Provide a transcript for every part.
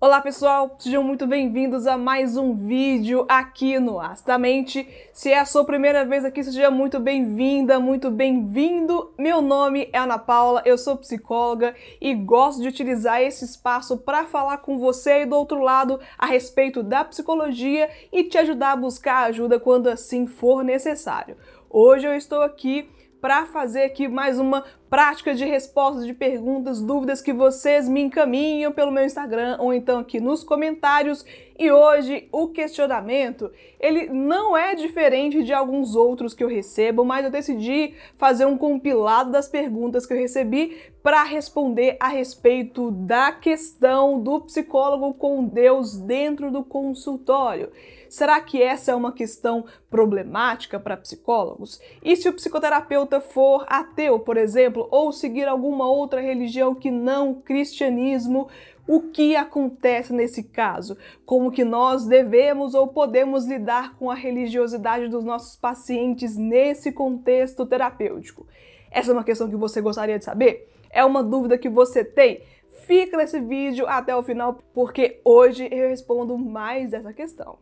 Olá pessoal, sejam muito bem-vindos a mais um vídeo aqui no Astamente. Se é a sua primeira vez aqui, seja muito bem-vinda, muito bem-vindo. Meu nome é Ana Paula, eu sou psicóloga e gosto de utilizar esse espaço para falar com você aí do outro lado a respeito da psicologia e te ajudar a buscar ajuda quando assim for necessário. Hoje eu estou aqui para fazer aqui mais uma prática de respostas de perguntas, dúvidas que vocês me encaminham pelo meu Instagram ou então aqui nos comentários. E hoje o questionamento, ele não é diferente de alguns outros que eu recebo, mas eu decidi fazer um compilado das perguntas que eu recebi para responder a respeito da questão do psicólogo com Deus dentro do consultório. Será que essa é uma questão problemática para psicólogos? E se o psicoterapeuta for ateu, por exemplo, ou seguir alguma outra religião que não o cristianismo, o que acontece nesse caso? Como que nós devemos ou podemos lidar com a religiosidade dos nossos pacientes nesse contexto terapêutico? Essa é uma questão que você gostaria de saber? É uma dúvida que você tem? Fica nesse vídeo até o final, porque hoje eu respondo mais essa questão.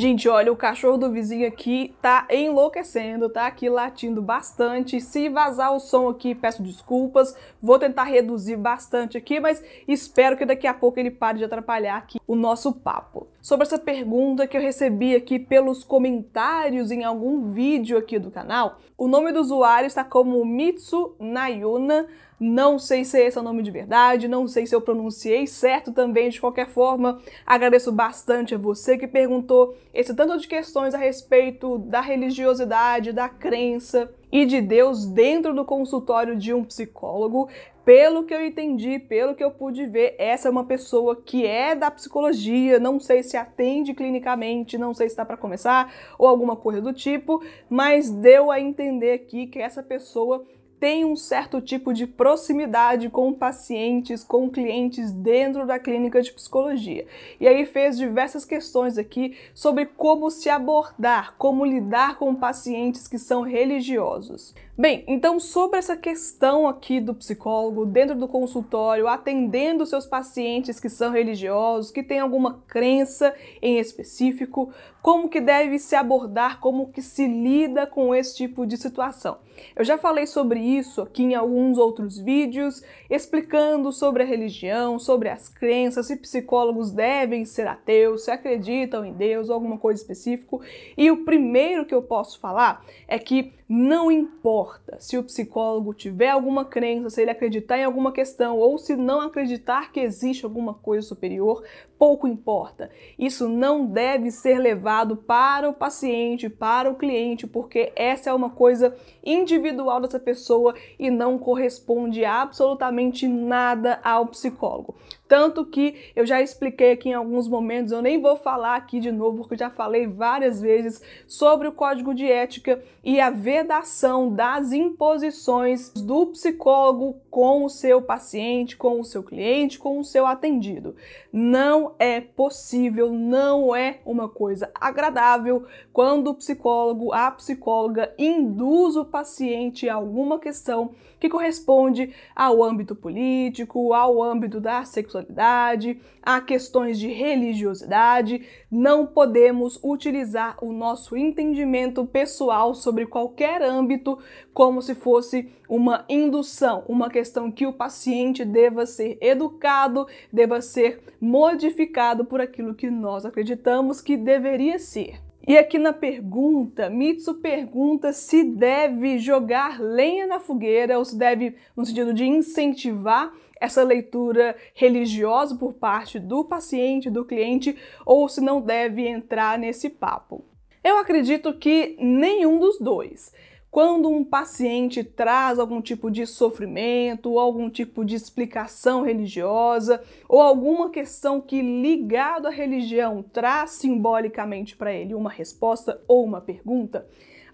Gente, olha, o cachorro do vizinho aqui tá enlouquecendo, tá aqui latindo bastante. Se vazar o som aqui, peço desculpas. Vou tentar reduzir bastante aqui, mas espero que daqui a pouco ele pare de atrapalhar aqui o nosso papo. Sobre essa pergunta que eu recebi aqui pelos comentários em algum vídeo aqui do canal, o nome do usuário está como Mitsu Nayuna não sei se esse é o nome de verdade, não sei se eu pronunciei certo também. De qualquer forma, agradeço bastante a você que perguntou esse tanto de questões a respeito da religiosidade, da crença e de Deus dentro do consultório de um psicólogo. Pelo que eu entendi, pelo que eu pude ver, essa é uma pessoa que é da psicologia, não sei se atende clinicamente, não sei se está para começar ou alguma coisa do tipo, mas deu a entender aqui que essa pessoa tem um certo tipo de proximidade com pacientes, com clientes dentro da clínica de psicologia. E aí fez diversas questões aqui sobre como se abordar, como lidar com pacientes que são religiosos. Bem, então sobre essa questão aqui do psicólogo dentro do consultório, atendendo seus pacientes que são religiosos, que têm alguma crença em específico, como que deve se abordar, como que se lida com esse tipo de situação. Eu já falei sobre isso aqui em alguns outros vídeos, explicando sobre a religião, sobre as crenças, se psicólogos devem ser ateus, se acreditam em Deus alguma coisa específica. E o primeiro que eu posso falar é que não importa se o psicólogo tiver alguma crença, se ele acreditar em alguma questão ou se não acreditar que existe alguma coisa superior, pouco importa. Isso não deve ser levado para o paciente, para o cliente, porque essa é uma coisa individual dessa pessoa e não corresponde absolutamente nada ao psicólogo. Tanto que eu já expliquei aqui em alguns momentos, eu nem vou falar aqui de novo, porque já falei várias vezes sobre o código de ética e a vedação das imposições do psicólogo com o seu paciente, com o seu cliente, com o seu atendido. Não é possível, não é uma coisa agradável quando o psicólogo, a psicóloga induz o paciente a alguma questão que corresponde ao âmbito político, ao âmbito da sexualidade, a questões de religiosidade. Não podemos utilizar o nosso entendimento pessoal sobre qualquer âmbito como se fosse uma indução, uma questão que o paciente deva ser educado, deva ser modificado por aquilo que nós acreditamos que deveria ser. E aqui na pergunta, Mitsu pergunta se deve jogar lenha na fogueira ou se deve, no sentido de incentivar essa leitura religiosa por parte do paciente, do cliente, ou se não deve entrar nesse papo. Eu acredito que nenhum dos dois. Quando um paciente traz algum tipo de sofrimento, ou algum tipo de explicação religiosa, ou alguma questão que ligado à religião traz simbolicamente para ele uma resposta ou uma pergunta,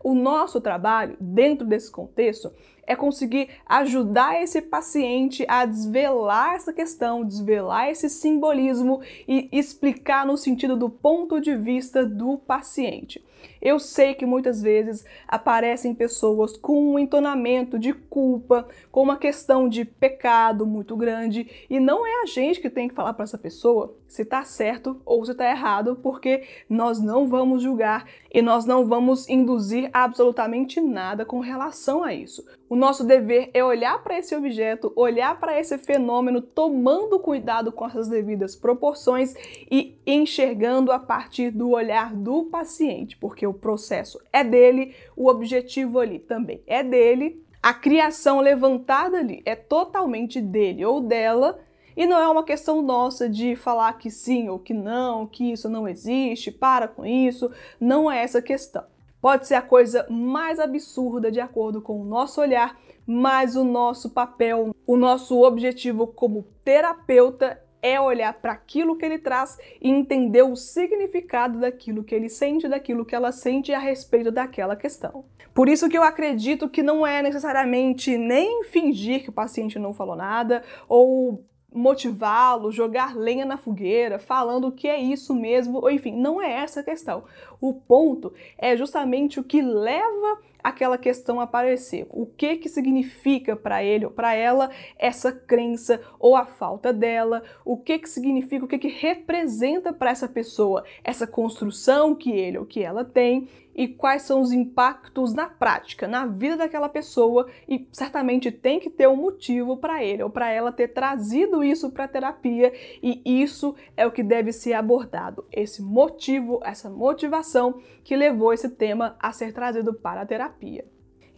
o nosso trabalho dentro desse contexto é conseguir ajudar esse paciente a desvelar essa questão, desvelar esse simbolismo e explicar no sentido do ponto de vista do paciente. Eu sei que muitas vezes aparecem pessoas com um entonamento de culpa, com uma questão de pecado muito grande, e não é a gente que tem que falar para essa pessoa se está certo ou se está errado, porque nós não vamos julgar e nós não vamos induzir absolutamente nada com relação a isso. O nosso dever é olhar para esse objeto, olhar para esse fenômeno, tomando cuidado com essas devidas proporções e enxergando a partir do olhar do paciente, porque o processo é dele, o objetivo ali também é dele, a criação levantada ali é totalmente dele ou dela e não é uma questão nossa de falar que sim ou que não, que isso não existe, para com isso. Não é essa questão. Pode ser a coisa mais absurda de acordo com o nosso olhar, mas o nosso papel, o nosso objetivo como terapeuta é olhar para aquilo que ele traz e entender o significado daquilo que ele sente, daquilo que ela sente a respeito daquela questão. Por isso que eu acredito que não é necessariamente nem fingir que o paciente não falou nada ou motivá-lo, jogar lenha na fogueira, falando que é isso mesmo, ou enfim, não é essa a questão. O ponto é justamente o que leva aquela questão aparecer. O que que significa para ele ou para ela essa crença ou a falta dela? O que que significa, o que que representa para essa pessoa essa construção que ele ou que ela tem? e quais são os impactos na prática, na vida daquela pessoa e certamente tem que ter um motivo para ele ou para ela ter trazido isso para a terapia e isso é o que deve ser abordado, esse motivo, essa motivação que levou esse tema a ser trazido para a terapia.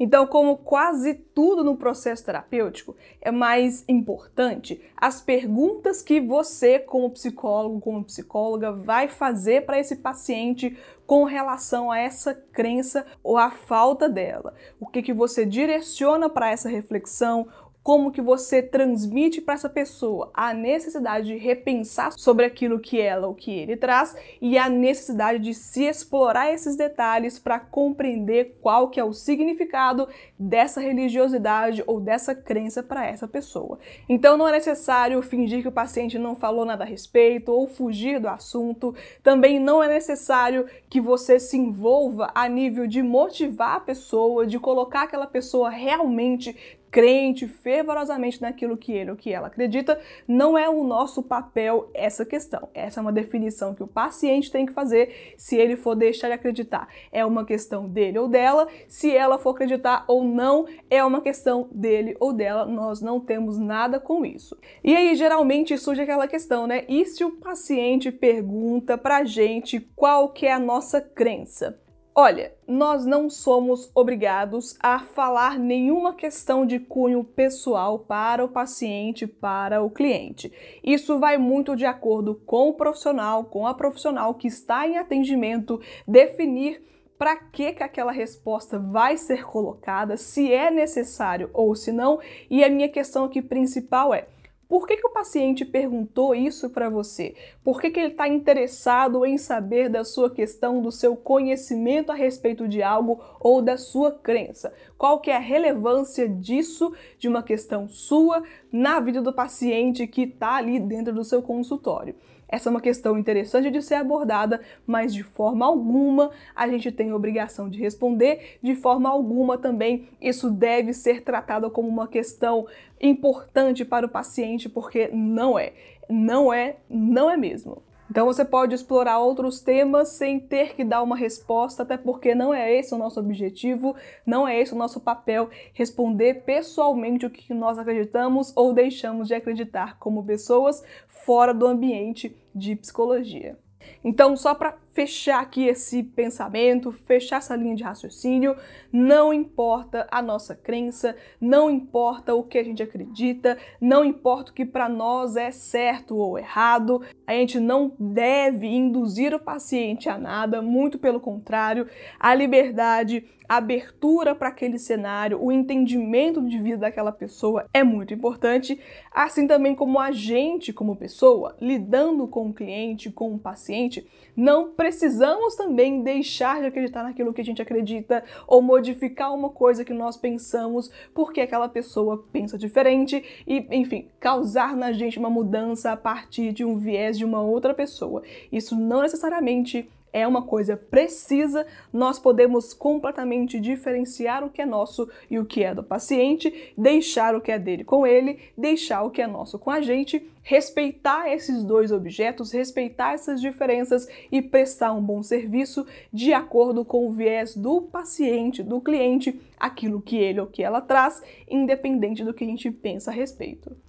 Então, como quase tudo no processo terapêutico, é mais importante as perguntas que você, como psicólogo, como psicóloga, vai fazer para esse paciente com relação a essa crença ou a falta dela. O que, que você direciona para essa reflexão, como que você transmite para essa pessoa a necessidade de repensar sobre aquilo que ela ou que ele traz e a necessidade de se explorar esses detalhes para compreender qual que é o significado dessa religiosidade ou dessa crença para essa pessoa. Então não é necessário fingir que o paciente não falou nada a respeito ou fugir do assunto. Também não é necessário que você se envolva a nível de motivar a pessoa, de colocar aquela pessoa realmente crente fervorosamente naquilo que ele ou que ela acredita, não é o nosso papel essa questão. Essa é uma definição que o paciente tem que fazer se ele for deixar de acreditar. É uma questão dele ou dela, se ela for acreditar ou não, é uma questão dele ou dela, nós não temos nada com isso. E aí geralmente surge aquela questão, né? E se o paciente pergunta pra gente qual que é a nossa crença? Olha, nós não somos obrigados a falar nenhuma questão de cunho pessoal para o paciente, para o cliente. Isso vai muito de acordo com o profissional, com a profissional que está em atendimento, definir para que, que aquela resposta vai ser colocada, se é necessário ou se não. E a minha questão aqui principal é por que, que o paciente perguntou isso para você? Por que, que ele está interessado em saber da sua questão, do seu conhecimento a respeito de algo ou da sua crença? Qual que é a relevância disso, de uma questão sua, na vida do paciente que está ali dentro do seu consultório? Essa é uma questão interessante de ser abordada, mas de forma alguma a gente tem obrigação de responder, de forma alguma também isso deve ser tratado como uma questão importante para o paciente, porque não é. Não é, não é mesmo. Então você pode explorar outros temas sem ter que dar uma resposta, até porque não é esse o nosso objetivo, não é esse o nosso papel responder pessoalmente o que nós acreditamos ou deixamos de acreditar como pessoas fora do ambiente de psicologia. Então, só para fechar aqui esse pensamento, fechar essa linha de raciocínio, não importa a nossa crença, não importa o que a gente acredita, não importa o que para nós é certo ou errado, a gente não deve induzir o paciente a nada, muito pelo contrário, a liberdade abertura para aquele cenário, o entendimento de vida daquela pessoa é muito importante, assim também como a gente, como pessoa, lidando com o cliente, com o paciente, não precisamos também deixar de acreditar naquilo que a gente acredita ou modificar uma coisa que nós pensamos porque aquela pessoa pensa diferente e, enfim, causar na gente uma mudança a partir de um viés de uma outra pessoa. Isso não necessariamente é uma coisa precisa, nós podemos completamente diferenciar o que é nosso e o que é do paciente, deixar o que é dele com ele, deixar o que é nosso com a gente, respeitar esses dois objetos, respeitar essas diferenças e prestar um bom serviço de acordo com o viés do paciente, do cliente, aquilo que ele ou que ela traz, independente do que a gente pensa a respeito.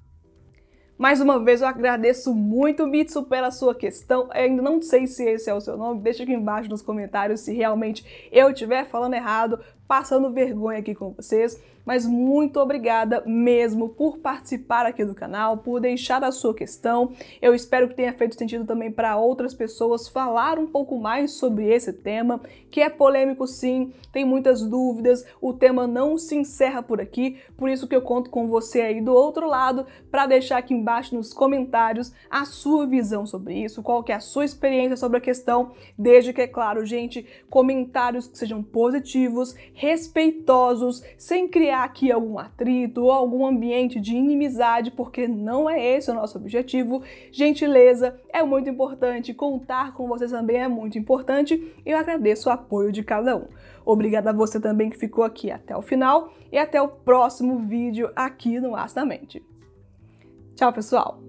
Mais uma vez eu agradeço muito, Mitsu, pela sua questão. Eu ainda não sei se esse é o seu nome, deixa aqui embaixo nos comentários se realmente eu estiver falando errado, passando vergonha aqui com vocês, mas muito obrigada mesmo por participar aqui do canal, por deixar a sua questão. Eu espero que tenha feito sentido também para outras pessoas falar um pouco mais sobre esse tema, que é polêmico sim, tem muitas dúvidas, o tema não se encerra por aqui, por isso que eu conto com você aí do outro lado para deixar aqui embaixo nos comentários a sua visão sobre isso, qual que é a sua experiência sobre a questão, desde que é claro, gente, comentários que sejam positivos, respeitosos, sem criar aqui algum atrito ou algum ambiente de inimizade, porque não é esse o nosso objetivo. Gentileza é muito importante, contar com vocês também é muito importante eu agradeço o apoio de cada um. Obrigada a você também que ficou aqui até o final e até o próximo vídeo aqui no Astamente. Tchau, pessoal!